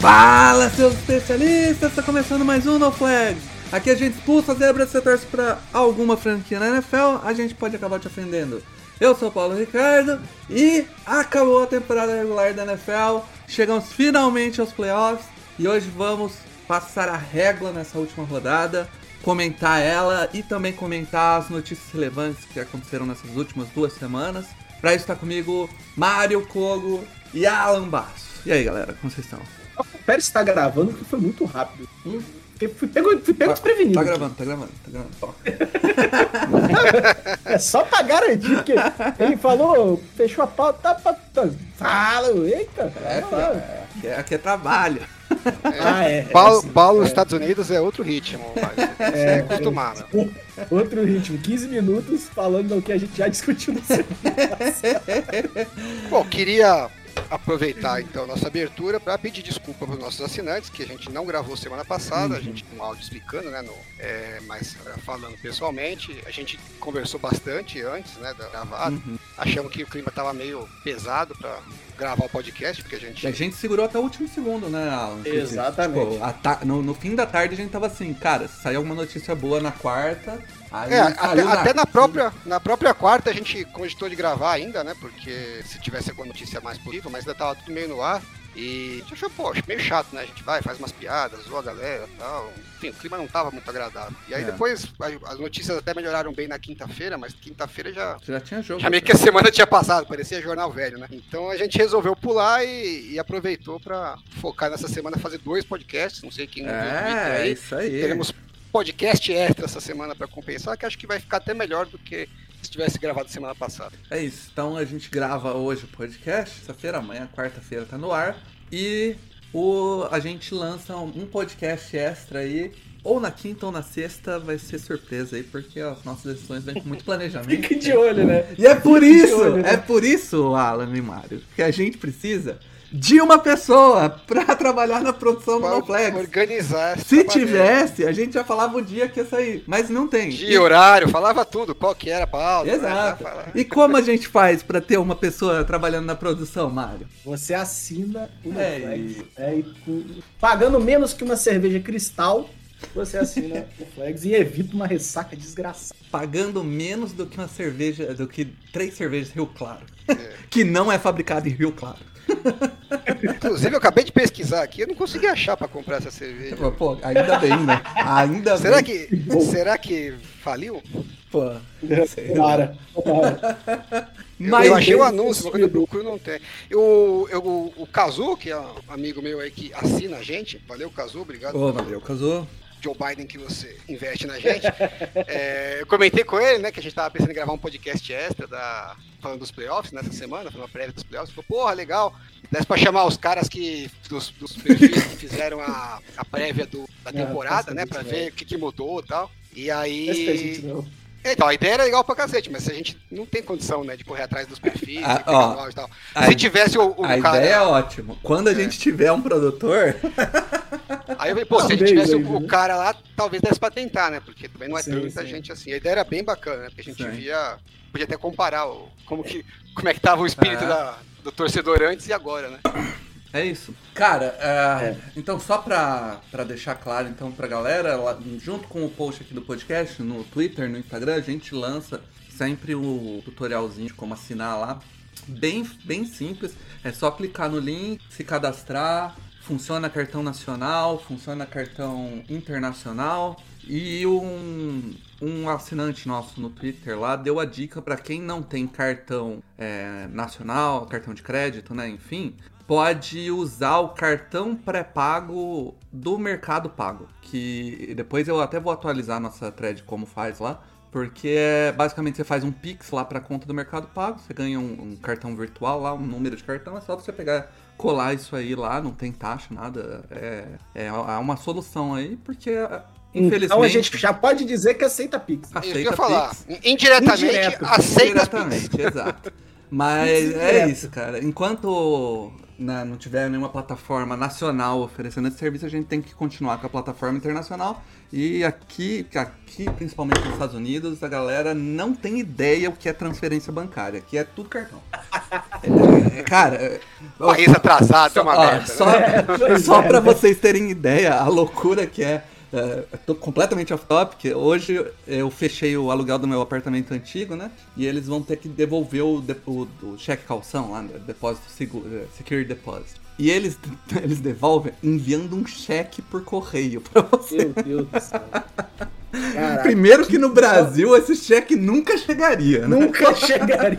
Fala, seus especialistas! Está começando mais um No Flags. Aqui a gente expulsa zebra se torce pra alguma franquia na NFL, a gente pode acabar te ofendendo. Eu sou Paulo Ricardo e acabou a temporada regular da NFL. Chegamos finalmente aos playoffs e hoje vamos passar a régua nessa última rodada, comentar ela e também comentar as notícias relevantes que aconteceram nessas últimas duas semanas. Pra isso tá comigo Mário Kogo e Alan Basso. E aí galera, como vocês estão? O Pérez tá gravando porque foi muito rápido. Hum? Fui pego, fui pego desprevenido. Tá gravando, tá gravando, tá gravando. Toca. É só pra garantir, porque ele falou, fechou a pauta, tá, tá, tá. Fala, eita. É, fala. aqui é, aqui é trabalho. Ah, é. Paulo, é, Paulo nos Estados Unidos é outro ritmo, mas é, É, acostumado. Outro ritmo, 15 minutos falando do que a gente já discutiu no Bom, queria aproveitar então nossa abertura para pedir desculpa para os nossos assinantes, que a gente não gravou semana passada, a gente com um áudio explicando, né, no, é, mas é, falando pessoalmente, a gente conversou bastante antes, né, da gravada, Uhum. achamos que o clima estava meio pesado para gravar o podcast, porque a gente... E a gente segurou até o último segundo, né, Alan? Porque, Exatamente. tipo, a ta- no, no fim da tarde a gente tava assim, cara, se sair alguma notícia boa na quarta, aí É, até, saiu até na própria, na própria quarta a gente cogitou de gravar ainda, né? Porque se tivesse alguma notícia mais positiva, mas ainda tava tudo meio no ar. E a gente achou, acho meio chato, né? A gente vai, faz umas piadas, zoa a galera e tal. Enfim, o clima não tava muito agradável. E aí É. depois as notícias até melhoraram bem na quinta-feira, mas quinta-feira já. Já tinha jogo. Já meio que a semana tinha passado, parecia jornal velho, né? Então a gente resolveu pular e, e aproveitou pra focar nessa semana fazer dois podcasts. Não sei quem É, aí. isso aí. Teremos podcast extra essa semana pra compensar, que acho que vai ficar até melhor do que se tivesse gravado semana passada. É isso. Então a gente grava hoje o podcast, sexta-feira, amanhã, quarta-feira tá no ar. E o, a gente lança um podcast extra aí. Ou na quinta ou na sexta vai ser surpresa aí, porque as nossas decisões vêm com muito planejamento. Fique de olho, né? E é por isso, olho, né? é por isso, Alan e Mário, que a gente precisa de uma pessoa pra trabalhar na produção do Pra No Flags. organizar. Se tivesse, a gente já falava o dia que ia sair, mas não tem. Dia, horário, falava tudo, qual que era a pauta. né? Exato. E como a gente faz pra ter uma pessoa trabalhando na produção, Mário? Você assina o É Flags. É, e pagando menos que uma cerveja cristal, você assina o Flags e evita uma ressaca desgraçada. Pagando menos do que uma cerveja, do que três cervejas Rio Claro. É. que não é fabricado em Rio Claro. Inclusive, eu acabei de pesquisar aqui, eu não consegui achar pra comprar essa cerveja. Pô, ainda bem, né? Ainda Será bem. que, será que faliu? Pô. Para, para. Eu, Mas eu achei o vezes anúncio, mas quando eu procuro não tem. Eu, eu, o Kazu, que é um amigo meu aí que assina a gente, valeu Kazu, obrigado. Ô, valeu, casou. Joe Biden que você investe na gente. É, eu comentei com ele, né, que a gente tava pensando em gravar um podcast extra da, falando dos playoffs nessa semana, foi uma prévia dos playoffs. Falou, porra, legal. Desse pra chamar os caras que, dos, dos perfis que fizeram a, a prévia do, da Não, temporada, né, cacete, pra velho. ver o que, que mudou e tal. E aí. Então, a ideia era legal pra cacete, mas a gente não tem condição, né, de correr atrás dos perfis, Ah, de pegar ó, e tal. a Se tivesse o, o A cara. ideia é ótima. Quando a gente tiver um produtor, Aí eu falei, pô, se a gente tivesse ainda, o, o né? cara lá, talvez desse pra tentar, né? Porque também não é Sim, tanta sim. gente assim. A ideia era bem bacana, né? Porque a gente Sim. via. Podia até comparar o, como, que, como é que tava o espírito É. da- do torcedor antes e agora, né? É isso. Cara, é, É. então só pra, pra deixar claro então pra galera, lá- junto com o post aqui do podcast, no Twitter, no Instagram, a gente lança sempre o tutorialzinho de como assinar lá. Bem, bem simples. É só clicar no link, se cadastrar. Funciona cartão nacional, funciona cartão internacional. E um, um assinante nosso no Twitter lá deu a dica para quem não tem cartão é, nacional, cartão de crédito, né? Enfim, pode usar o cartão pré-pago do Mercado Pago. Que depois eu até vou atualizar nossa thread como faz lá. Porque é, basicamente você faz um Pix lá pra conta do Mercado Pago, você ganha um, um cartão virtual lá, um número de cartão, é só você pegar, colar isso aí lá, não tem taxa, nada. É, é uma solução aí, porque infelizmente. Então a gente já pode dizer que aceita Pix. Que eu aceita ia falar. Pix. Indiretamente, Indireto. aceita as Diretamente, exato. Mas é isso, cara. Enquanto né, não tiver nenhuma plataforma nacional oferecendo esse serviço, a gente tem que continuar com a plataforma internacional. E aqui, aqui principalmente nos Estados Unidos, a galera não tem ideia o que é transferência bancária. Aqui é tudo cartão. Cara, País atrasado, é uma Ó, merda. só, né? só pra né? vocês terem ideia, a loucura que é. É, eu tô completamente off topic. Hoje eu fechei o aluguel do meu apartamento antigo, né? E eles vão ter que devolver o, de- o- o cheque calção lá, né? depósito seguro, é, security deposit. E eles, eles devolvem enviando um cheque por correio pra você. Meu Deus do céu. Caraca, Primeiro que no Brasil esse cheque nunca chegaria, né? nunca chegaria.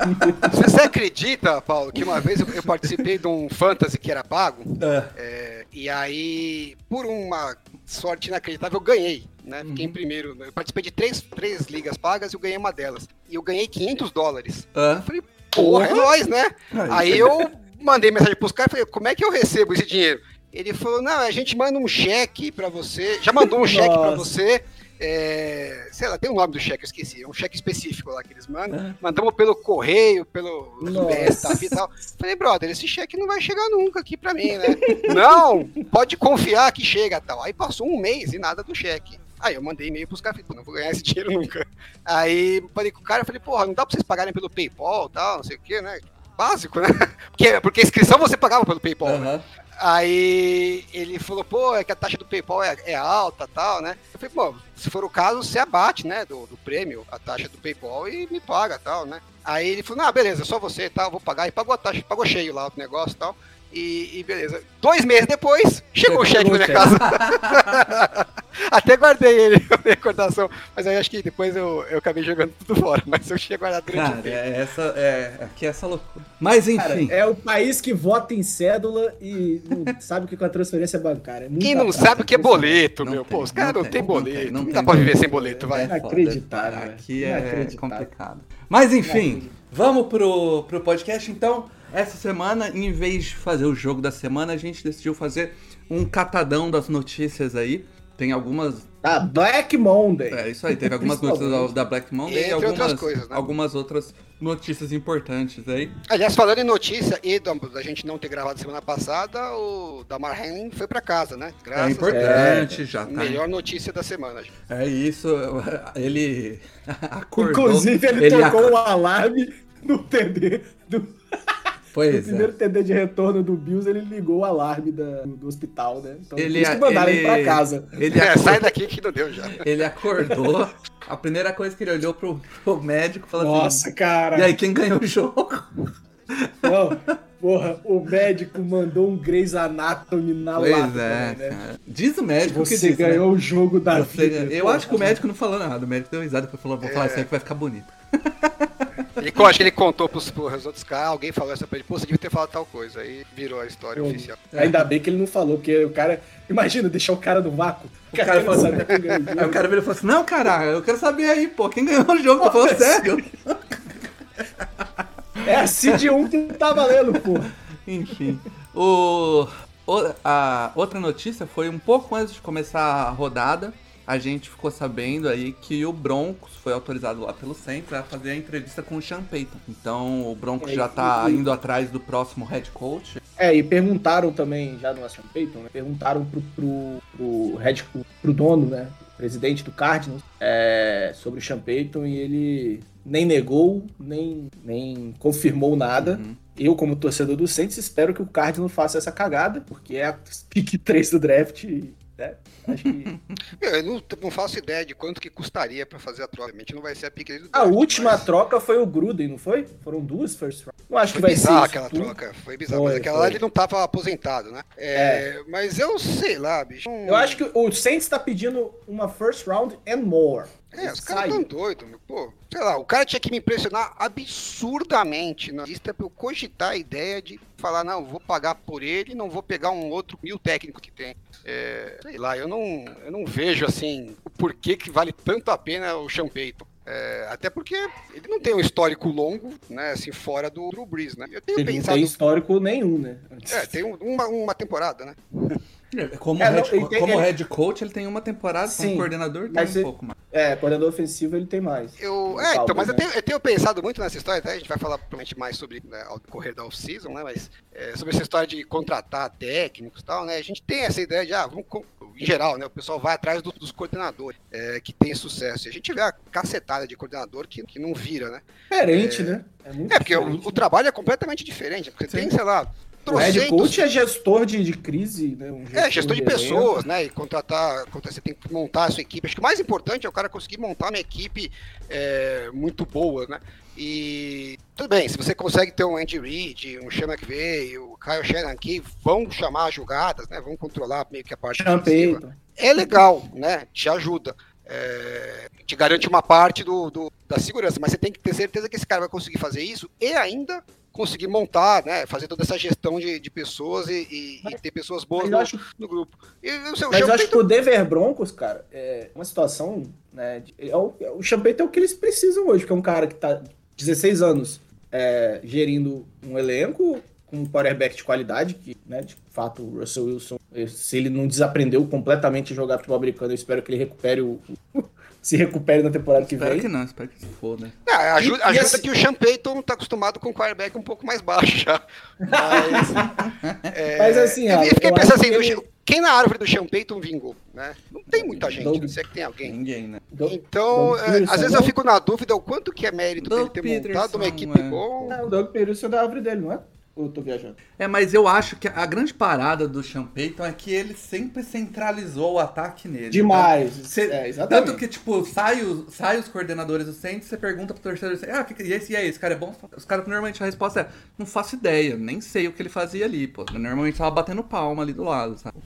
Você, você acredita, Paulo, que uma vez eu, eu participei de um fantasy que era pago? É. É, e aí, por uma sorte inacreditável, eu ganhei. Né? Fiquei Uhum. em primeiro. Eu participei de três, três ligas pagas e eu ganhei uma delas. E eu ganhei 500 dólares. Eu falei, porra, é nóis, né? Aí eu mandei mensagem pros caras e falei, como é que eu recebo esse dinheiro? Ele falou, não, a gente manda um cheque pra você. Já mandou um cheque pra Nossa. você. É, sei lá, tem o nome do cheque, eu esqueci. É um cheque específico lá que eles mandam. É. Mandamos pelo correio, pelo. UPS e tal. Falei, brother, esse cheque não vai chegar nunca aqui pra mim, né? não, pode confiar que chega tal. Aí passou um mês e nada do cheque. Aí eu mandei e-mail pros caras, não vou ganhar esse dinheiro nunca. Aí falei com o cara, falei, porra, não dá pra vocês pagarem pelo PayPal e tal, não sei o quê, né? Básico, né? Porque, porque a inscrição você pagava pelo PayPal, né? Aí ele falou, pô, é que a taxa do PayPal é, é alta tal, né? Eu falei, pô, se for o caso, você abate, né, do, do prêmio, a taxa do PayPal e me paga tal, né? Aí ele falou, não, beleza, só você tal, vou pagar. E pagou a taxa, pagou cheio lá o negócio e tal. E, e beleza. Dois meses depois, chegou o cheque na minha casa. Até guardei ele, a minha recordação. Mas aí acho que depois eu, eu acabei jogando tudo fora. Mas eu tinha guardado durante o Cara, tempo. é essa, é, aqui é essa loucura. Mas Cara, enfim. é o país que vota em cédula e não sabe o que é a transferência bancária. É muito Quem não sabe o que é boleto, Não meu? tem, Pô, os caras não não tem, não boleto. tem, Não, não dá tem pra viver boleto. sem boleto, vai. É. Inacreditável, Aqui velho. é Inacreditável. complicado. Mas enfim, vamos pro, pro podcast então. Essa semana, em vez de fazer o jogo da semana, a gente decidiu fazer um catadão das notícias aí. Tem algumas. Ah, Black Monday. É isso aí, teve algumas notícias da Black Monday e Entre algumas, outras coisas, né? algumas outras notícias importantes aí. Aliás, falando em notícia e da, da gente não ter gravado semana passada, o Damar Hamlin foi pra casa, né? É Graças importante, É, já a tá. Melhor notícia da semana. É isso, ele acordou. Inclusive, ele, ele tocou ac- o alarme no TD do, no Pois é. primeiro TD de retorno do Bills, ele ligou o alarme da- do hospital, né? Então, Ele, por isso que mandaram ele, ele pra casa. Ele, É, sai daqui que não deu já. ele acordou. A primeira coisa que ele olhou pro, pro médico e falou Nossa, assim: cara. E aí, quem ganhou o jogo? Não, porra, o médico mandou um Grey's Anatomy na Pois lata é, né? cara. Diz o médico que Você diz, né? ganhou o jogo da Você- vida. eu porra. acho que o médico não falou nada. O médico deu risada e falou: vou falar isso aí que vai ficar bonito. Ele, acho que ele contou pros, pros outros caras, alguém falou essa pra ele, pô, você devia ter falado tal coisa. Aí virou a história Pô, oficial. Ainda bem que ele não falou, porque o cara. Imagina, deixar o cara no vácuo. O cara cara falou- sabe quem ganhou Aí o cara virou e falou assim: Não, cara, eu quero saber aí, pô, quem ganhou o jogo? Tô falando Pô, sério. É a Cid 1 que tá valendo, pô. Enfim. O, o- a outra notícia foi um pouco antes de começar a rodada. A gente ficou sabendo aí que o Broncos foi autorizado lá pelo Saints a fazer a entrevista com o Sean Payton. Então o Broncos É, já tá e- indo atrás do próximo head coach. É, e perguntaram também, já no Sean Payton, né? Perguntaram pro, pro, pro, head, pro dono, né? Presidente do Cardinals, é, sobre o Sean Payton e ele nem negou, nem, nem confirmou nada. Uhum. Eu, como torcedor do Saints, espero que o Cardinals faça essa cagada, porque é a pick 3 do draft. Né? Acho que eu não, não faço ideia de quanto que custaria pra fazer a troca. Não vai ser a pique do a última mas troca foi o Gruden, não foi? Foram duas first round. Não acho que Foi vai ser bizarra isso aquela tudo. troca, foi bizarro. Foi, mas aquela lá foi. ele não tava aposentado, né? É, Mas eu sei lá, bicho. Eu acho que o Saints tá pedindo uma first round and more. É, os caras tão doidos, meu. Pô, sei lá, o cara tinha que me impressionar absurdamente na lista pra eu cogitar a ideia de falar, não, vou pagar por ele, não vou pegar um outro mil técnico que tem. É, sei lá, eu não, eu não vejo assim o porquê que vale tanto a pena o Sean Payton. É, até porque ele não tem um histórico longo, né, assim, fora do Drew Brees, né? Eu tenho Ele não pensado... tem histórico nenhum, né? É, tem um- uma, uma temporada, né? Como, É, não, head, tem- como ele- head coach, ele tem uma temporada, como Sim, coordenador tem um pouco mais. É, coordenador ofensivo ele tem mais. Eu, é, então, mas eu né? tenho, eu tenho pensado muito nessa história, até a gente vai falar provavelmente mais sobre né, ao decorrer da off-season, né? Mas é, sobre essa história de contratar técnicos e tal, né? A gente tem essa ideia de, ah, vamos, em geral, né? O pessoal vai atrás do- dos coordenadores é, que tem sucesso. E a gente vê a cacetada de coordenador que, que não vira, né? Diferente, né? É, muito É, porque o, o trabalho é completamente diferente. Porque tem, sei lá, O head trocentos- coach é gestor de, de crise, né? Um É, gestor de elenco. pessoas, né? E contratar, contra- você tem que montar a sua equipe. Acho que o mais importante é o cara conseguir montar uma equipe é, muito boa, né? E tudo bem, se você consegue ter um Andy Reid, um Sean McVay, o Kyle Shanahan que vão chamar as jogadas, né? Vão controlar meio que a parte ofensiva, é legal, né? Te ajuda. É, te garante uma parte do, do- da segurança, mas você tem que ter certeza que esse cara vai conseguir fazer isso e ainda conseguir montar, né? Fazer toda essa gestão de, de pessoas e, e- e ter pessoas boas Mas no, acho no grupo. E seu Mas eu acho que o Denver Broncos, cara, é uma situação, né? de- É o, é o Champagne é o que eles precisam hoje, porque é um cara que tá 16 anos é, gerindo um elenco com um quarterback de qualidade, que, né, de fato, o Russell Wilson, eh, se ele não desaprendeu completamente a jogar futebol americano, eu espero que ele recupere o. se recupere na temporada que Espero vem. que não, espero que se foda. É, ajuda, E- e ajuda assim- que o Sean Payton tá acostumado com o quarterback um pouco mais baixo já. Mas, é, Mas assim, eu Alan, fiquei eu pensando assim, que quem na árvore do Sean Payton vingou, né? Não tem muita gente, Doug- não sei que tem alguém. Ninguém, né? Então, Doug é, Peterson, às vezes não? eu fico na dúvida o quanto que é mérito dele Doug ter montado uma Peterson, equipe é. boa. Não, o Doug Peterson é da árvore dele, não é? Ou eu tô viajando? É, mas eu acho que a grande parada do Sean Payton é que ele sempre centralizou o ataque nele. Demais. tá? Cê- é, exatamente. Tanto que, tipo, sai os, sai os coordenadores do Saints, você pergunta pro torcedor, assim, ah, que, e esse, e aí, esse cara é bom? Os caras, normalmente, a resposta é, não faço ideia, nem sei o que ele fazia ali, pô. Normalmente tava batendo palma ali do lado, sabe?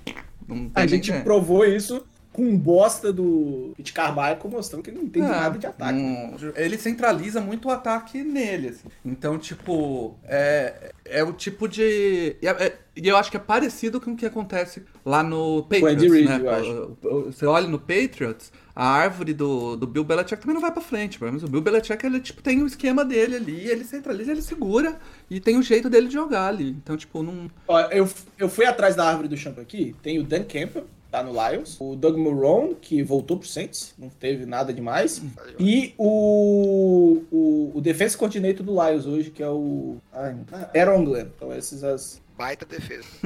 A gente nem- provou isso com um bosta do Pete Carmichael mostrando que ele não entende É, nada de ataque. não- ele centraliza muito o ataque nele. assim. Então, tipo, é, é o tipo de. E é- é- e eu acho que é parecido com o que acontece lá no Patriots. Andy Reid, né? eu acho. Você olha no Patriots, a árvore do, do Bill Belichick também não vai pra frente. Mas o Bill Belichick, ele tipo, tem o esquema dele ali, ele centraliza, ele segura e tem o jeito dele de jogar ali. Então, tipo, não. Ó, eu, eu fui atrás da árvore do champo aqui, tem o Dan Campbell, tá no Lions, o Doug Moron, que voltou pro Saints, não teve nada demais, e o, o, o defense coordinator do Lions hoje, que é o ai, Aaron Glenn. Então esses as... Baita defesa.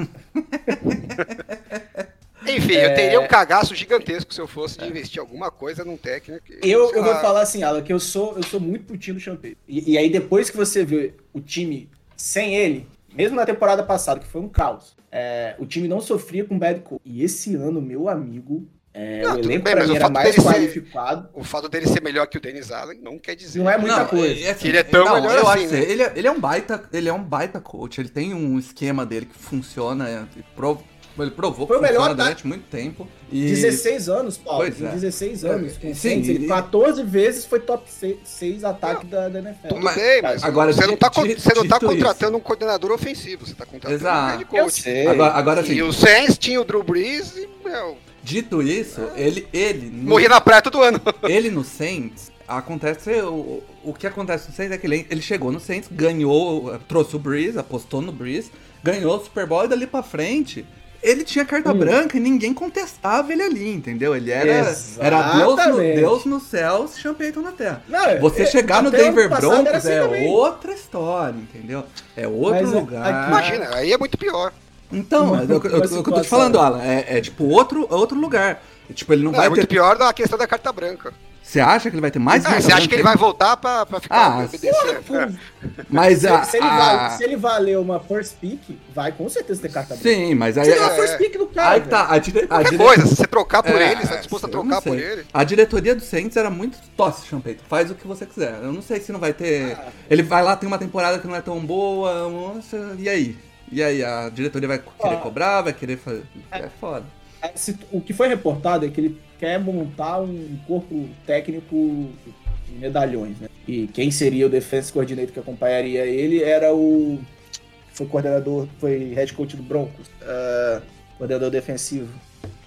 Enfim, eu teria um cagaço gigantesco se eu fosse de investir alguma coisa num técnico. Eu, eu vou falar assim, Alan, que eu sou, eu sou muito time do Champeiro. E, e aí depois que você vê o time sem ele, mesmo na temporada passada, que foi um caos, é, o time não sofria com bad coach. E esse ano, meu amigo, é, Não, o elenco bem, pra mas mim o era fato mais dele ser- qualificado. O fato dele ser melhor que o Dennis Allen não quer dizer. Não é muita Não, coisa. é assim, ele é tão não, melhor eu assim, acho né? que ele, é, ele é um baita, ele é um baita coach, ele tem um esquema dele que funciona, é, e prov- ele provou que Foi o melhor durante muito tempo. E 16 anos, Paulo. Pois em é. 16 anos. Com Sim, e- 14 vezes foi top 6, ataque da, da NFL. Tudo Mas- bem, mas agora, você não tá, dito- con- você não tá contratando um coordenador ofensivo, você tá contratando Exato. um head Eu coach. sei. agora, agora assim, E o Saints tinha o Drew Brees e, meu, dito isso, ele, ele, no, morria na praia todo ano. ele no Saints, acontece, o, o que acontece no Saints é que ele, ele chegou no Saints, ganhou, trouxe o Breeze, apostou no Breeze, ganhou o Super Bowl e dali pra frente... Ele tinha carta Hum. branca e ninguém contestava ele ali, entendeu? Ele era, era Deus, no. Deus nos céus, Payton na terra. Não, Você é- chegar no Denver Broncos assim é também. outra história, entendeu? É outro Mas, é, lugar. aqui- Imagina, aí é muito pior. Então, é o que- é o que eu tô te falando, Alan. É, é tipo outro, outro lugar. Tipo, ele não, Não, vai é muito ter. pior da questão da carta branca. Você acha que ele vai ter mais Ah, você acha que ele vai voltar pra, pra ficar Ah, É. Mas se, a. se ele a- vale- se ele valer uma first pick, vai com certeza ter carta branca. Sim, mas aí. Você é- first pick do cara. Aí tá. A, dire, a dire- coisa, se você trocar por É, ele, você tá disposto a trocar por ele. A diretoria do Saints era muito tosse, Champeito. Faz o que você quiser. Eu não sei se não vai ter. Ah. Ele vai lá, tem uma temporada que não é tão boa. nossa, e aí? E aí? A diretoria vai querer Ah. cobrar, vai querer fazer. É foda. É, o que foi reportado é que ele quer montar um corpo técnico de medalhões, né? E quem seria o defense coordinator que acompanharia ele era o foi coordenador, foi head coach do Broncos, ah, coordenador defensivo.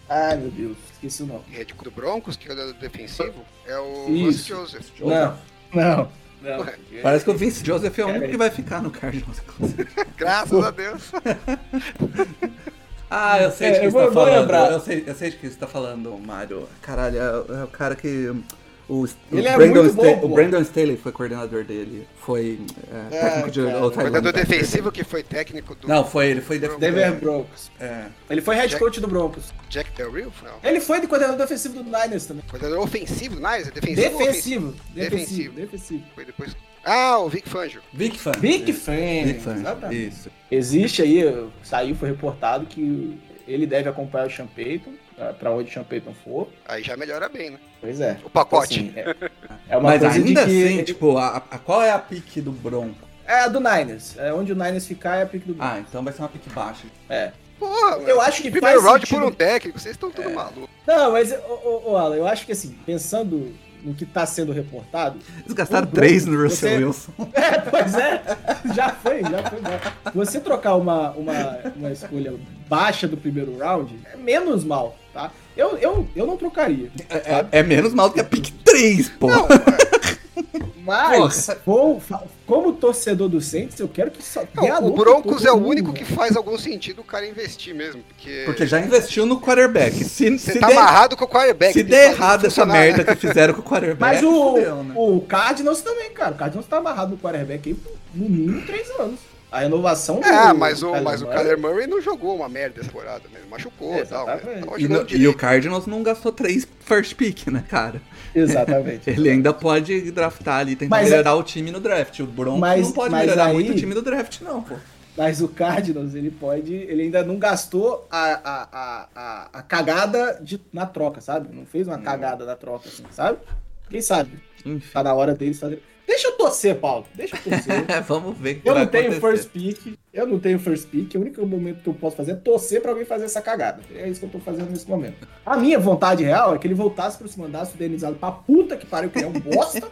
Ai, meu Deus, esqueci o nome. Rede do Broncos, que é o defensivo, é o Isso. Vance Joseph. Não, não, não. Parece que o Vince Joseph é o único que vai ficar no Cardinals. Graças a Deus. Ah, eu sei É, de que eu você tá falando. lembrar. Eu sei, eu sei de que você tá falando, Mário. Caralho, é, é o cara que. O, o Ele é Brandon muito bom, Sta- pô. o Brandon Staley foi coordenador dele. Foi é, técnico de o Tyrone Coordenador defensivo que foi técnico do Não, foi ele, foi def- Denver Broncos. É. Ele foi head Jack- coach do Broncos. Jack Del Rio? Não. Ele foi de coordenador defensivo do Niners também. Coordenador ofensivo do Niners? É defensivo? Defensivo. Defensivo. Defensivo. Defensivo. Foi depois. Ah, o Vic Fangio. Vic Fan. Big Isso. Fan. Vic Fan. Exatamente. Isso. Existe aí, saiu, foi reportado que ele deve acompanhar o Sean Payton, pra- onde o Sean Payton for. Aí já melhora bem, né? Pois é. O pacote. Assim, é, é uma Mas coisa ainda que... assim, tipo, a, a- qual é a pique do Bronco? É a do Niners. É onde o Niners ficar é a pick do Ah, então vai ser uma pique baixa. É. Porra, Eu acho que primeiro faz round sentido. por um técnico, vocês estão tudo malucos. Não, mas, ô, ô, ô, Alan, eu acho que assim, pensando no que tá sendo reportado... Eles gastaram três no Russell você- Wilson. É, pois é, já foi, já foi. Já. Você trocar uma, uma, uma escolha baixa do primeiro round é menos mal, tá? Eu, eu, eu não trocaria. É, é menos mal do que a pique 3, pô. Não, Mas, vou, como torcedor do Saints, eu quero que só tenha não, o Broncos é o único que faz algum sentido o cara investir mesmo. Porque, Porque já investiu no quarterback. Se, você se tá der, amarrado com o quarterback. se der errado essa merda que fizeram com o quarterback, Mas o, fudeu, né? o Cardinals também, cara. O Cardinals tá amarrado no quarterback aí por no mínimo três anos. A renovação do É, mas o, Kyler mas o Murray- Kyler Murray não jogou uma merda essa temporada mesmo. Machucou e tal. né? E, jogando no- e o Cardinals não gastou três first pick, né, cara? Exatamente. Ele ainda pode draftar ali, tentar Mas é- melhorar o time no draft. O Broncos Mas- não pode melhorar aí- muito o time do draft, não, pô. Mas o Cardinals, ele pode. Ele ainda não gastou a, a, a, a, a cagada de, na troca, sabe? Não fez uma cagada na troca, assim, sabe? Quem sabe? Enfim. Tá na hora deles fazer. Deixa eu torcer, Paulo. Deixa eu torcer. Vamos ver que eu não tenho acontecer. first pick. Eu não tenho first pick. O único momento que eu posso fazer é torcer pra alguém fazer essa cagada. É isso que eu tô fazendo nesse momento. A minha vontade real é que ele voltasse pra se mandasse o Denizado pra puta que pariu, que é um bosta.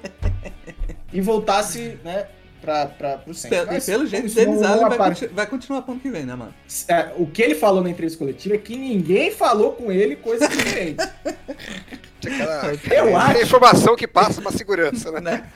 e voltasse, né, pra, pra, pro centro. Pelo, Mas, pelo jeito, não Allen vai, conti- vai continuar pro ano que vem, né, mano? É, o que ele falou na entrevista coletiva é que ninguém falou com ele coisa diferente. Aquela, Eu aquela acho. informação que passa uma segurança, né?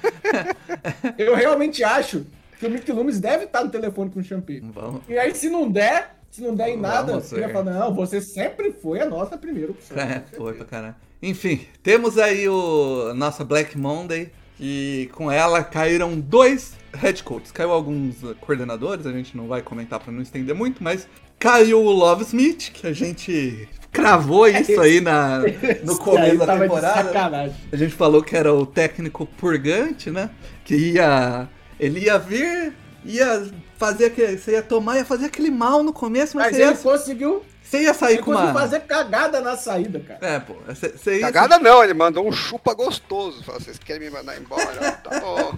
Eu realmente acho que o Mick Loomis deve estar no telefone com o. Vamos. E aí, se não der, se não der em nada, ele vai falar, não, você sempre foi a nossa primeira opção. É, foi pra caralho. Enfim, temos aí o a nossa Black Monday. E com ela caíram dois head coaches. Caiu alguns uh, coordenadores, a gente não vai comentar pra não estender muito, mas caiu o Love Smith, que a gente cravou isso aí na, no Esse começo da temporada. A gente falou que era o técnico purgante, né? Que ia. Ele ia vir, ia fazer aquele. Você ia tomar, ia fazer aquele mal no começo, mas, Mas você, ia, ele conseguiu, você ia sair ele com conseguiu uma. fazer cagada na saída, cara. É, pô. Você, você ia. Cagada não, ele mandou um chupa gostoso. Falou, vocês querem me mandar embora? Tá bom.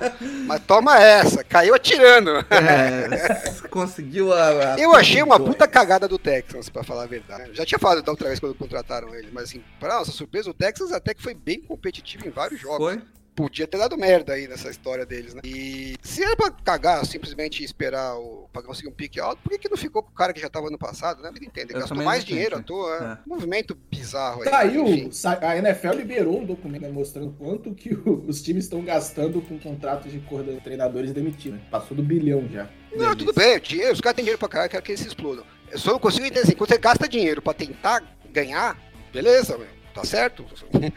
Mas toma essa, caiu atirando. É, conseguiu a. a- Eu achei uma puta cagada do Texans, pra falar a verdade. Já tinha falado da outra vez quando contrataram ele, mas assim, pra nossa surpresa, o Texans até que foi bem competitivo em vários jogos. Foi? Podia ter dado merda aí nessa história deles, né? E se era pra cagar simplesmente esperar o, pra conseguir um pique alto, por que, que não ficou com o cara que já tava no passado, né? Eu Gastou mais não dinheiro à toa. né? É. Movimento bizarro aí. Saiu, a NFL liberou um documento né, mostrando quanto que os times estão gastando com contratos de coordenadores treinadores demitidos. Passou do bilhão já. Não, tudo bem, dinheiro, os caras têm dinheiro pra caralho, quero que eles se explodam. Eu só não consigo entender assim, quando você gasta dinheiro pra tentar ganhar, beleza, meu, tá certo?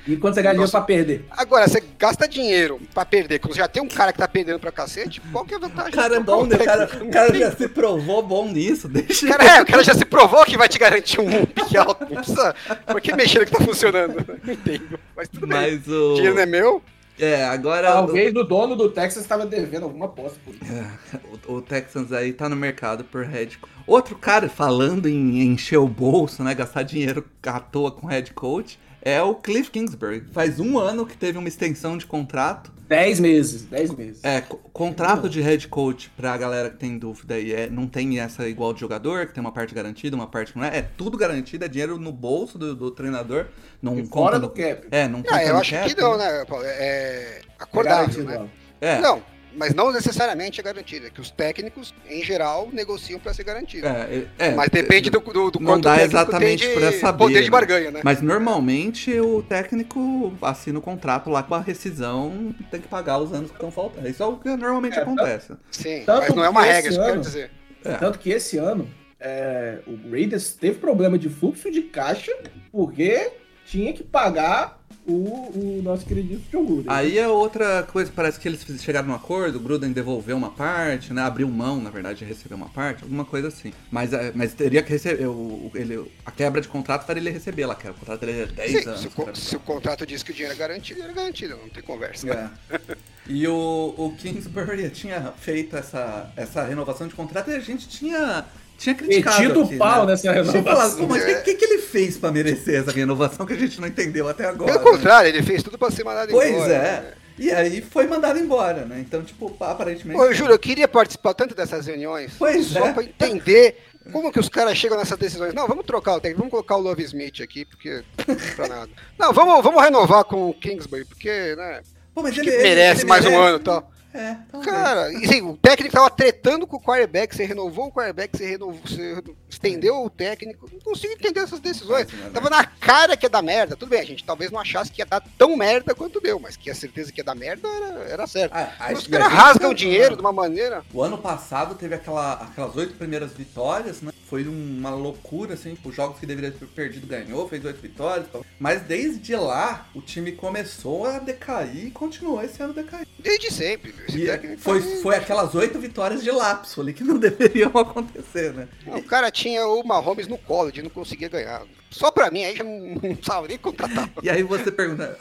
E quando você ganha dinheiro pra perder? Agora, você gasta dinheiro pra perder, quando já tem um cara que tá perdendo pra cacete, qual que é a vantagem? O cara é bom, né? O cara, o cara já se provou bom nisso. Deixa. O cara, é, o cara já se provou que vai te garantir um pique alto. Não precisa. Por que mexer no que tá funcionando? Não entendo. Mas tudo bem. Mas o. Dinheiro não é meu? É, agora. Alguém do dono do Texas estava devendo alguma aposta por isso. É, o, o Texans aí tá no mercado por head coach. Outro cara falando em encher o bolso, né? Gastar dinheiro à toa com head coach. É o Cliff Kingsbury. Faz um ano que teve uma extensão de contrato. Dez meses, dez meses. É, co- contrato de head coach pra galera que tem dúvida aí, é, não tem essa igual de jogador, que tem uma parte garantida, uma parte que não é. É tudo garantido, é dinheiro no bolso do, do treinador. Não E conta fora no, do cap. É, não conta Ah, eu no acho cap, que não, né, Paulo? É É acordável, garantido, né? não. É, Não, mas não necessariamente é garantida. É que os técnicos, em geral, negociam para ser garantido. É, é, mas depende do, do, do não quanto dá o técnico exatamente tem de pra saber, poder de né? barganha, né? Mas normalmente o técnico assina o contrato lá com a rescisão tem que pagar os anos que estão faltando. Isso é o que normalmente É, acontece. Sim, Tanto mas não é uma que regra, esse isso que eu quero ano- dizer. É. Tanto que esse ano é, o Raiders teve problema de fluxo de caixa porque tinha que pagar o, o nosso queridíssimo John Gruden. Aí é outra coisa, parece que eles chegaram num acordo, o Gruden devolveu uma parte, né? Abriu mão, na verdade, de receber uma parte, alguma coisa assim. Mas, é, mas teria que receber. O, ele, a quebra de contrato para ele receber lá, que o contrato dele é 10 Sim, anos. se, o, cara. se o contrato diz que o dinheiro é garantido, era garantido, não tem conversa. né? É. E o, o Kingsbury tinha feito essa, essa renovação de contrato e a gente tinha, tinha criticado. Metido aqui, o pau né? nessa Tinha falado, renovação. "Pô, mas o que, que, que ele fez pra merecer essa renovação que a gente não entendeu até agora? Pelo né?" contrário, ele fez tudo pra ser mandado Pois embora. é. né? E aí foi mandado embora, né? Então, tipo, aparentemente. Pô, eu juro, eu queria participar tanto dessas reuniões Pois só é. pra entender como que os caras chegam nessas decisões. Não, vamos trocar o técnico, vamos colocar o Love Smith aqui, porque não pra nada. Não, vamos, vamos renovar com o Kingsbury, porque, né, Pô, mas que ele, ele- merece ele mais um merece. ano e tal. É, talvez. Cara, e, assim, o técnico tava tretando com o quarterback, você renovou o quarterback, você, renovou, você estendeu o técnico. Não consigo entender essas decisões. Tava na cara que ia dar merda. Tudo bem, a gente talvez não achasse que ia dar tão merda quanto deu, mas que a certeza que ia dar merda era, era certo. Ah, os caras rasgam dinheiro de uma maneira. O ano passado teve aquela, aquelas oito primeiras vitórias, né? Foi uma loucura, assim, tipo, jogos que deveria ter perdido ganhou, fez oito vitórias. tal. Mas desde lá, o time começou a decair e continuou esse ano decaindo. Desde sempre. E foi, aí- foi aquelas oito vitórias de lapso ali que não deveriam acontecer, né? O cara tinha o Mahomes no colo de não conseguia ganhar. Só pra mim, aí já não, não precisava nem contratar. E aí você pergunta,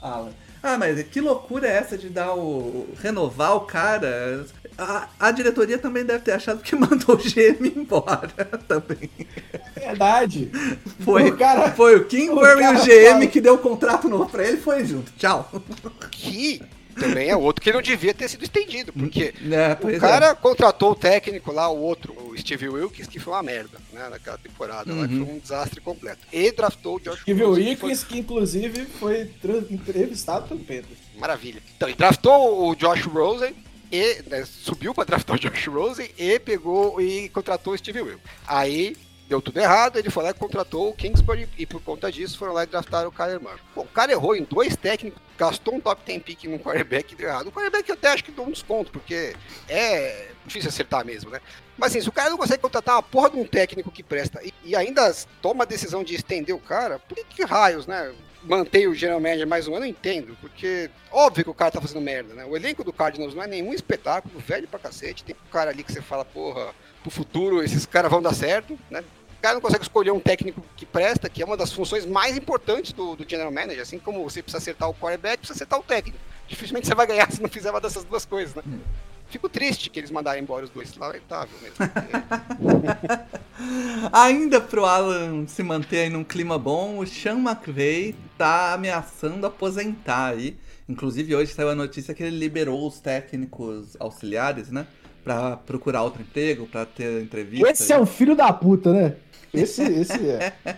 Alan, ah, mas que loucura é essa de dar o. renovar o cara? A, a diretoria também deve ter achado que mandou o GM embora também. Verdade. Foi, O cara- foi o Kingsbury o e o cara GM fala- que deu o contrato novo pra ele e foi junto. Tchau. Que também é outro que não devia ter sido estendido, porque É, o cara contratou o técnico lá, o outro, o Steve Wilkes, que foi uma merda, né, naquela temporada lá, que Uhum. foi um desastre completo. E draftou o Josh Steve Rosen, que foi- Wilkins, que inclusive foi entrevistado pelo Pedro. Maravilha. Então, ele draftou o Josh Rosen e né, subiu para draftar o Josh Rosen e pegou e contratou o Steve Will. Aí deu tudo errado, ele foi lá e contratou o Kingsbury e por conta disso foram lá e draftaram o Kyler Murray. Bom, o cara errou em dois técnicos, gastou um top 10 pick num quarterback errado. O quarterback eu até acho que dou um desconto, porque é difícil acertar mesmo, né? Mas assim, se o cara não consegue contratar uma porra de um técnico que presta e, e ainda toma a decisão de estender o cara, por que, que raios, né? Mantém o general manager mais um ano, eu entendo, porque óbvio que o cara tá fazendo merda, né? O elenco do Cardinals não é nenhum espetáculo, velho pra cacete. Tem um cara ali que você fala, porra, pro futuro esses caras vão dar certo, né? O cara não consegue escolher um técnico que presta, que é uma das funções mais importantes do, do general manager, assim como você precisa acertar o quarterback, precisa acertar o técnico. Dificilmente você vai ganhar se não fizer uma dessas duas coisas, né? Fico triste que eles mandarem embora os dois. Lamentável mesmo. Ainda pro Alan se manter aí num clima bom, o Sean McVay tá ameaçando aposentar aí. Inclusive hoje saiu a notícia que ele liberou os técnicos auxiliares, né? Pra procurar outro emprego, pra ter entrevista. Esse é o filho da puta, né? Esse, esse é.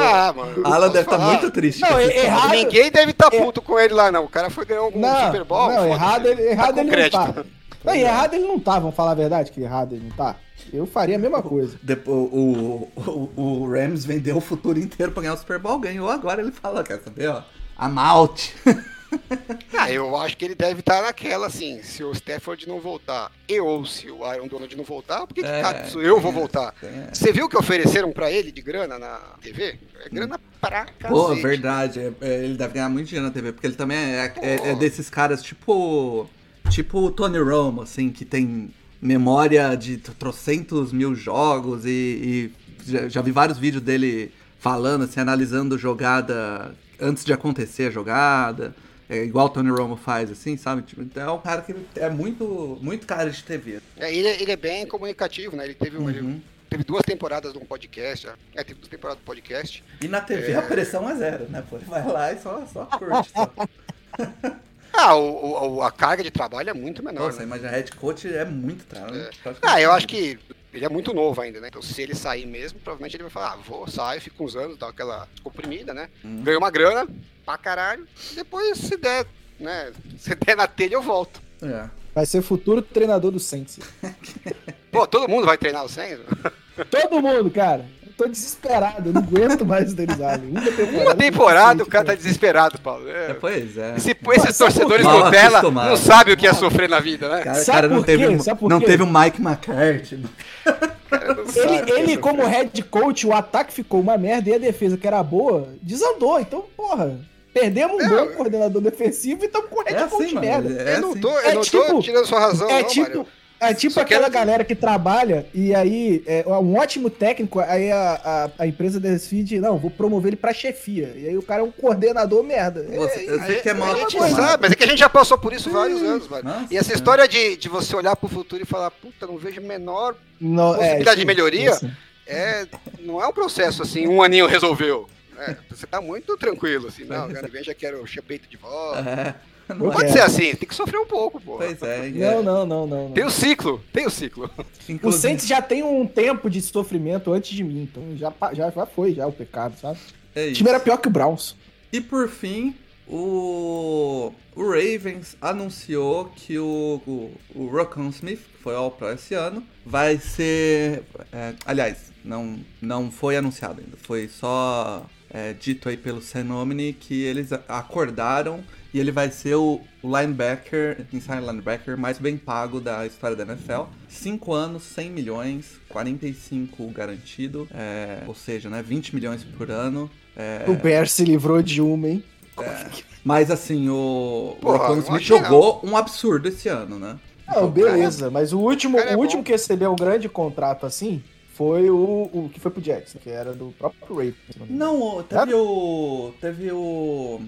Ah, mano. Alan deve estar falar? muito triste. Não, é errado. Ninguém deve estar puto com ele lá, não. O cara foi ganhar algum Não, Super Bowl. não errado ele, errado com ele crédito. não tá. Não, e errado ele não tá, vamos falar a verdade que errado ele não tá. Eu faria a mesma coisa. Depois, o, o, o Rams vendeu o futuro inteiro pra ganhar o Super Bowl, ganhou, agora ele fala, quer saber, ó, I'm out. Ah, eu acho que ele deve estar naquela, assim, se o Stafford não voltar e ou se o Aaron Donald não voltar, por que, que É, caso eu vou tem voltar? é. Você viu o que ofereceram pra ele de grana na TV? É grana pra cacete. Pô, verdade, é- é, ele deve ganhar muito dinheiro na TV, porque ele também é, é- é desses caras tipo, tipo o Tony Romo, assim, que tem memória de trocentos mil jogos e, e já, já vi vários vídeos dele falando, assim, analisando jogada antes de acontecer a jogada. É igual o Tony Romo faz, assim, sabe? Tipo, então é um cara que é muito, muito cara de TV. É, ele, ele é bem comunicativo, né? Ele teve, um- ele Uhum. teve duas temporadas de um podcast. É, teve duas temporadas do podcast. E na TV É. a pressão é zero, né? Pô, vai lá e só, só curte. Só. Ah, o, o- a carga de trabalho é muito menor. Nossa, né? mas a head coach é muito trabalho. É. Ah, eu acho que ele é muito novo ainda, né? Então, se ele sair mesmo, provavelmente ele vai falar: ah, vou, saio, fico uns anos, dá aquela comprimida, né? Hum. Ganho uma grana pra caralho. e Depois, se der, né? Se der na telha, eu volto. É. Vai ser futuro treinador do Saints. Pô, todo mundo vai treinar o Saints? Todo mundo, cara. Tô desesperado, eu não aguento mais o Denis Allen. Uma temporada, Uma temporada o cara tá desesperado, Paulo. É. É, pois é. Esse- esses por torcedores quê? Nutella acostumado. não sabem o que é sofrer na vida, né? Cara, Sabe cara não por teve, quê? um- Sabe por não teve um Mike McCarthy. O Ele, é ele como head coach, o ataque ficou uma merda e a defesa, que era boa, desandou. Então, porra, perdemos um É, bom é. coordenador defensivo e estamos com head É coach assim, mano. merda. É Eu não assim. tô, eu É não tô tipo- tirando sua razão, É não, tipo, Mário. É tipo Só aquela quero- galera que trabalha e aí é um ótimo técnico, aí a, a, a empresa decide, não, vou promover ele pra chefia. E aí o cara é um coordenador merda. Você, É, sei que é mal a gente acostumado. sabe, mas é que a gente já passou por isso vários anos, mano. Nossa, E essa história de, de você olhar pro futuro e falar, puta, não vejo a menor. no- possibilidade de sim, melhoria? É, não é um processo assim, um aninho resolveu. É, você tá muito tranquilo, assim, não, ano que vem já quero o chapeito de volta. É, Não pode quero. ser assim, tem que sofrer um pouco, pô. pois é. Não, é. não, não, não. não. Tem o ciclo, tem o ciclo. O Saints já tem um tempo de sofrimento antes de mim, então já, já, já foi já o pecado, sabe? é O time era pior que o Browns. E por fim, o, o Ravens anunciou que o, o, o Rocco Smith, que foi All Pro esse ano, vai ser. é, aliás, não, não foi anunciado ainda, foi só é, dito aí pelo Senomini que eles acordaram e ele vai ser o, o linebacker, inside linebacker mais bem pago da história da NFL. 5 anos, 100 milhões, 45 garantido, é, ou seja, né, 20 milhões por ano. É, O Bears se livrou de uma, hein? mas assim, o Porra, Smith jogou um absurdo esse ano, né? Não, beleza, mas o último, é o último que recebeu um grande contrato assim foi o, o que foi pro Jackson, que era do próprio Ravens. se não teve o. Teve o.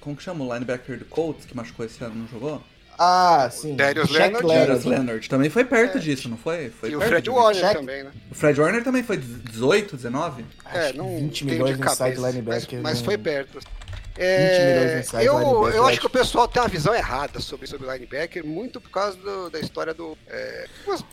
Como que chama o linebacker do Colts que machucou esse ano, não jogou? Ah, sim. Darius Shaq Leonard. Darius Leonard. Também foi perto disso, não foi? foi É. e o Fred. Warner Check. também, né? O Fred Warner também foi 18, 19? É, não 20 tenho milhões de no inside cabeça, linebacker. Mas, mas não- foi perto. 20 É, no eu, linebacker, eu acho que o pessoal tem uma visão errada sobre, sobre o linebacker, muito por causa do- da história do. É,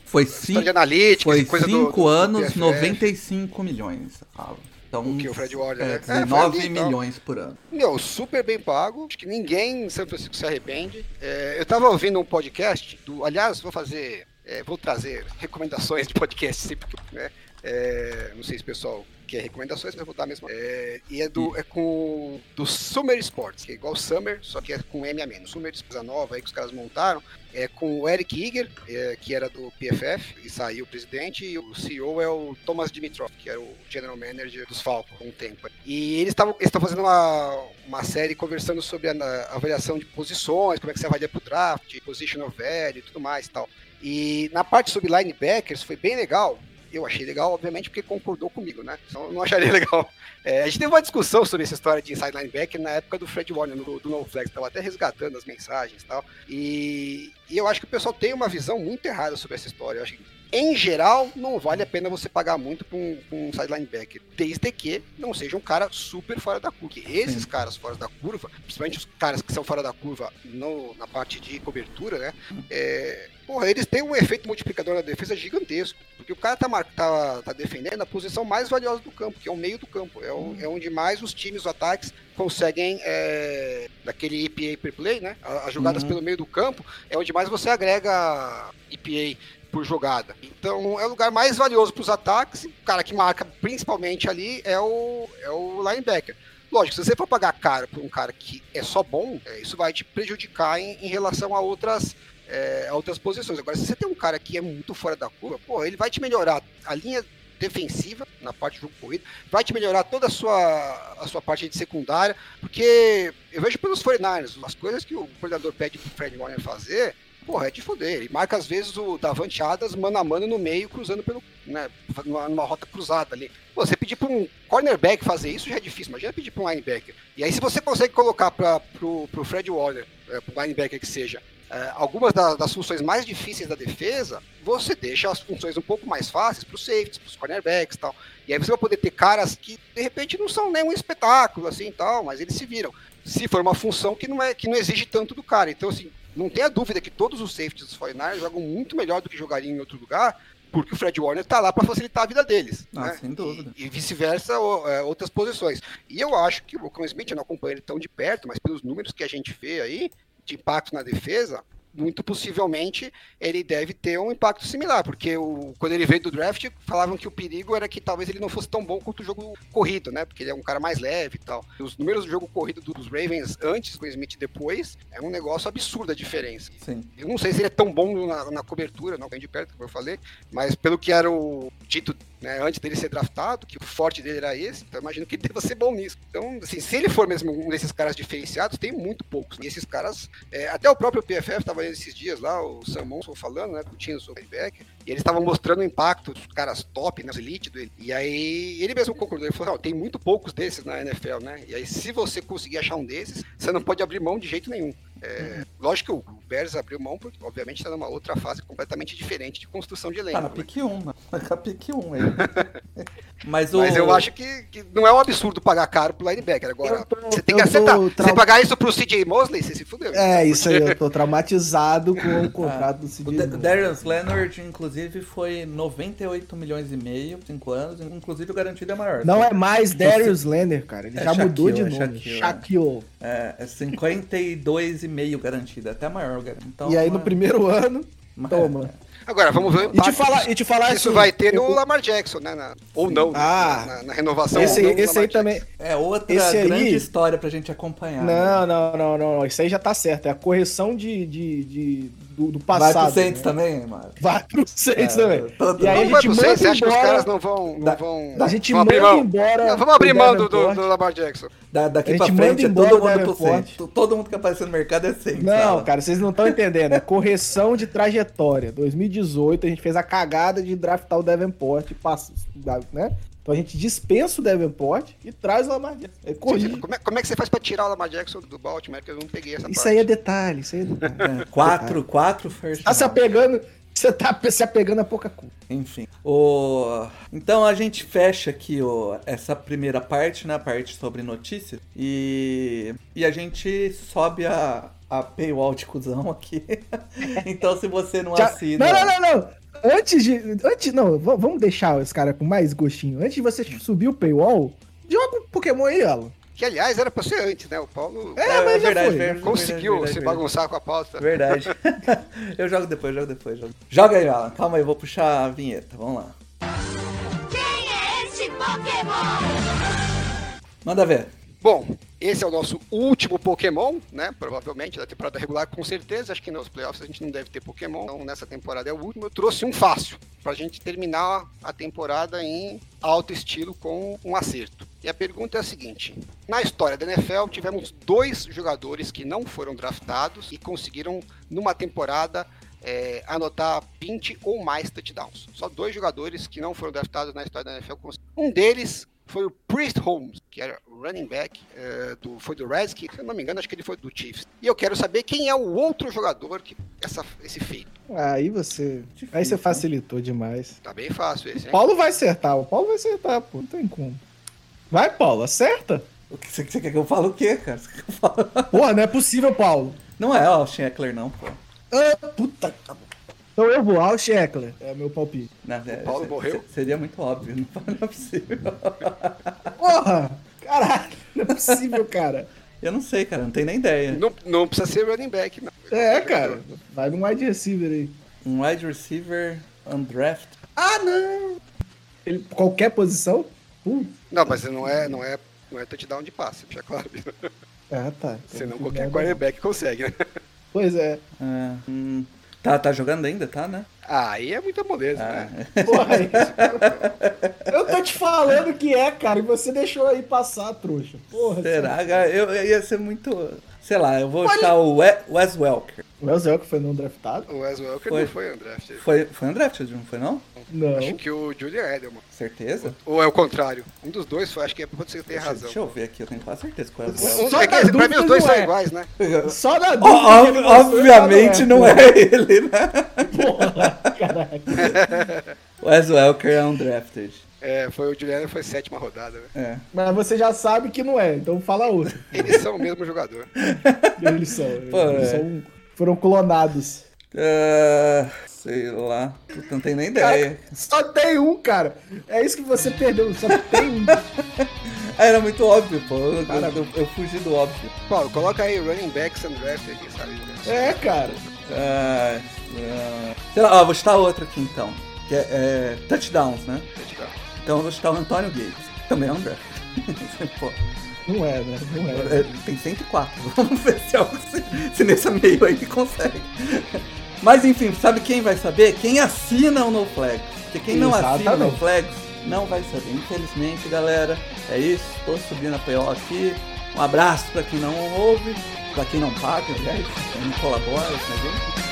Foi história 5 de analítica, foi coisa do- cinco do- do anos, PFF. 95 milhões, fala. Então, O que, o Fred Warner, é, né? É, 19 foi ali, então. milhões por ano. Meu, super bem pago. Acho que ninguém em São Francisco se arrepende. É, eu tava ouvindo um podcast do. Aliás, vou fazer. é, vou trazer recomendações de podcast sempre. Né, é, não sei se o pessoal quer recomendações, mas eu vou dar mesmo. É, e é, do, é com. Do Summer Sports, que é igual Summer, só que é com M a menos. Summer Sports nova aí que os caras montaram. É com o Eric Iger, é, que era do PFF, e saiu o presidente, e o CEO é o Thomas Dimitrov, que era o general manager dos Falcons há um tempo. E eles estavam fazendo uma, uma série conversando sobre a, a avaliação de posições, como é que você avalia pro draft, positional value e tudo mais e tal. E na parte sobre linebackers foi bem legal. Eu achei legal, obviamente, porque concordou comigo, né? Então não acharia legal. É, a gente teve uma discussão sobre essa história de inside linebacker na época do Fred Warner, no, do No Flex, tava até resgatando as mensagens e tal. E, e eu acho que o pessoal tem uma visão muito errada sobre essa história. Eu acho que, em geral, não vale a pena você pagar muito pra um, pra um side linebacker, desde que não seja um cara super fora da curva. Esses Sim. caras fora da curva, principalmente os caras que são fora da curva no, na parte de cobertura, né? É, porra, eles têm um efeito multiplicador na defesa gigantesco. Porque o cara tá, mar- tá, tá defendendo a posição mais valiosa do campo, que é o meio do campo. É, o- é onde mais os times, os ataques, conseguem, é, daquele EPA per play, né? As jogadas Uhum. pelo meio do campo, é onde mais você agrega EPA por jogada. Então é o lugar mais valioso para os ataques. O cara que marca principalmente ali é o, é o linebacker. Lógico, se você for pagar caro por um cara que é só bom, é, isso vai te prejudicar em, em relação a outras, é, a outras posições. Agora, se você tem um cara que é muito fora da curva, pô, ele vai te melhorar a linha defensiva na parte do jogo corrido, vai te melhorar toda a sua, a sua parte de secundária, porque eu vejo pelos 49ers, as coisas que o coordenador pede pro Fred Warner fazer, porra, é de foder. Ele marca às vezes o Davante Adams mano a mano no meio, cruzando pelo, né, numa, numa rota cruzada ali. Você pedir para um cornerback fazer isso já é difícil, imagina pedir para um linebacker. E aí se você consegue colocar para pro, pro Fred Warner, é, pro linebacker que seja, é, algumas da- das funções mais difíceis da defesa, você deixa as funções um pouco mais fáceis para os safeties, para os cornerbacks e tal. E aí você vai poder ter caras que de repente não são nem um espetáculo assim e tal, mas eles se viram. Se for uma função que não é que não exige tanto do cara. Então assim, não tenha dúvida que todos os safeties dos 49ers jogam muito melhor do que jogariam em outro lugar, porque o Fred Warner tá lá para facilitar a vida deles. Ah, né? sem dúvida. E, e vice-versa, é, outras posições. E eu acho que o Smith, eu não acompanho ele tão de perto, mas pelos números que a gente vê aí, de impacto na defesa, muito possivelmente ele deve ter um impacto similar, porque o, quando ele veio do draft, falavam que o perigo era que talvez ele não fosse tão bom quanto o jogo corrido, né? Porque ele é um cara mais leve e tal. Os números do jogo corrido dos Ravens antes com o Smith e depois é um negócio absurdo a diferença. Sim. Eu não sei se ele é tão bom na, na cobertura, não vem de perto, como eu falei, mas pelo que era o dito né, antes dele ser draftado, que o forte dele era esse, então imagino que ele deva ser bom nisso. Então, assim, se ele for mesmo um desses caras diferenciados, tem muito poucos. E esses caras, é, até o próprio PFF estava esses dias lá, o Sam Monson falando, né, discutindo sobre o linebacker, e eles estavam mostrando o impacto dos caras top, né, elite dele. E aí ele mesmo concordou, ele falou, tem muito poucos desses na NFL, né? E aí se você conseguir achar um desses, você não pode abrir mão de jeito nenhum. É, lógico que o Bears abriu mão, porque obviamente está numa outra fase completamente diferente de construção de elenco. Tá na né? pique 1, né? Na pique 1 aí. Mas, o... Mas eu acho que, que, não é um absurdo pagar caro pro linebacker. Agora, tô, você tem que acertar. Trau... Você pagar isso pro CJ Mosley, você se fudeu. É, isso aí, eu tô traumatizado com o contrato do CJ O Darius Leonard, inclusive, foi 98 milhões e meio, 5 anos, inclusive o garantido é maior. Não é mais Darius Leonard, cara. Ele é já Shaquille, mudou de é nome. É Shaquille. É, é 52,5 garantido, é até maior. Então, e aí no primeiro ano, toma. Agora, vamos ver e te falar, e te falar isso assim, vai ter no eu... Lamar Jackson, né? Na, ou não, ah, na, na, renovação. Esse, esse aí também. É outra esse grande aí... história pra gente acompanhar. Não, né? não, não, não, não. Isso aí já tá certo. É a correção de, de, de do, do passado. Vai pro Saints né? também, mano. Vai pro Saints é, também. Todo... E aí a gente manda Saints. Você acha que os caras não vão... Não da, vão a gente manda embora... Não, vamos abrir mão do, do, do Lamar Jackson. Da, daqui pra frente é todo mundo pro Saints. Todo mundo que apareceu no mercado é Saints. Não, cara, vocês não estão entendendo. É correção de trajetória. 2018 a gente fez a cagada de draftar o Davenport né? Então a gente dispensa o Davenport e traz o Lamar Jackson. É como, é, como, é, que você faz pra tirar o Lamar Jackson do Baltimore? Que eu não peguei essa Isso parte. aí é detalhe, isso aí é detalhe. É, quatro, detalhe. quatro first Tá se apegando, você tá se apegando a pouca coisa. Enfim. O... Então a gente fecha aqui o... essa primeira parte, né? A parte sobre notícias. E, e a gente sobe a, a paywall de cuzão aqui. então se você não Já... assina. Não, não, não, não antes de. Antes, não, vamos deixar esse cara com mais gostinho. Antes de você subir o paywall, joga um Pokémon aí, Alan. Que aliás era pra ser antes, né? O Paulo é, é mas verdade, foi, verdade, conseguiu verdade, se bagunçar com a pauta. Verdade. eu jogo depois, jogo depois. Jogo. Joga aí, Alan. Calma aí, eu vou puxar a vinheta. Vamos lá. Quem é esse Pokémon? Manda ver. Bom, esse é o nosso último Pokémon, né? Provavelmente, da temporada regular, com certeza. Acho que nos playoffs a gente não deve ter Pokémon. Então, nessa temporada é o último. Eu trouxe um fácil, pra gente terminar a temporada em alto estilo com um acerto. E a pergunta é a seguinte: na história da NFL, tivemos dois jogadores que não foram draftados e conseguiram, numa temporada, é, anotar 20 ou mais touchdowns. Só dois jogadores que não foram draftados na história da NFL. Um deles foi o Priest Holmes, que era running back, uh, do, foi do Redskins, se eu não me engano, acho que ele foi do Chiefs. E eu quero saber quem é o outro jogador que essa, esse feito. Aí você. Difícil, aí você facilitou demais. Tá bem fácil esse, hein? O Paulo vai acertar, o Paulo vai acertar, pô, não tem como. Vai, Paulo, acerta. O que você, você quer que eu fale o quê, cara? Você quer que eu fale? Porra, não é possível, Paulo. Não é o Eckler, não, pô. Ah, puta que então eu vou, Al Eckler. É meu palpite. Não, é, Paulo morreu? Seria muito óbvio, não é possível. Porra! Caralho, não é possível, cara. Eu não sei, cara, não tenho nem ideia. Não, não precisa ser running back, não. É, cara. Vai num wide receiver aí. Um wide receiver undraft. Ah, não! Ele, qualquer posição? Uh. Não, mas não é, não é, não é touchdown de passe, deixa claro. Ah, tá. Senão qualquer quarterback consegue, né? Pois é. é hum. Tá, tá jogando ainda, tá, né? Ah, aí é muita moleza, ah. né? Porra, te falando que é, cara, e você deixou aí passar, trouxa. Porra, Será, cara? Eu, eu ia ser muito. Sei lá, eu vou Pode... chutar o Wes Welker. O Wes Welker foi não draftado? O Wes Welker foi. não foi undrafted. Foi, foi undrafted, não foi não? Não. Acho que o Julian Edelman. Certeza? Ou é o contrário? Um dos dois foi, acho que é, pode ser que tenha razão. Deixa eu ver aqui, eu tenho quase certeza qual é o Só é que, pra mim os dois são é. iguais, né? Só na dúvida. Oh, obviamente não é. não é ele, né? Porra, caraca. Wes Welker é undrafted. É, foi o Juliano foi sétima rodada, né? É. Mas você já sabe que não é, então fala outro. Eles são o mesmo jogador. Eles são. Pô, eles é. são, foram clonados. Uh, sei lá. Não tenho nem ideia. Cara, só tem um, cara. É isso que você perdeu, só tem um. Era muito óbvio, pô. Eu, eu, eu, fugi do óbvio. Paulo, coloca aí running backs and draft aqui, sabe? É, cara. É, é, sei lá, ó, vou citar outra aqui então. Que é, é touchdowns, né? Então eu o Antônio Gates. Também é um draft. Não é, né? Não é. é, tem 104. Vamos ver se, algo- se, se nesse meio aí consegue. Mas enfim, sabe quem vai saber? Quem assina o No Flags. Porque quem não assina o No Exatamente. Flags não vai saber. Infelizmente, galera, é isso. Tô subindo a PO aqui. Um abraço pra quem não ouve, pra quem não paga, aliás, quem não colabora gente.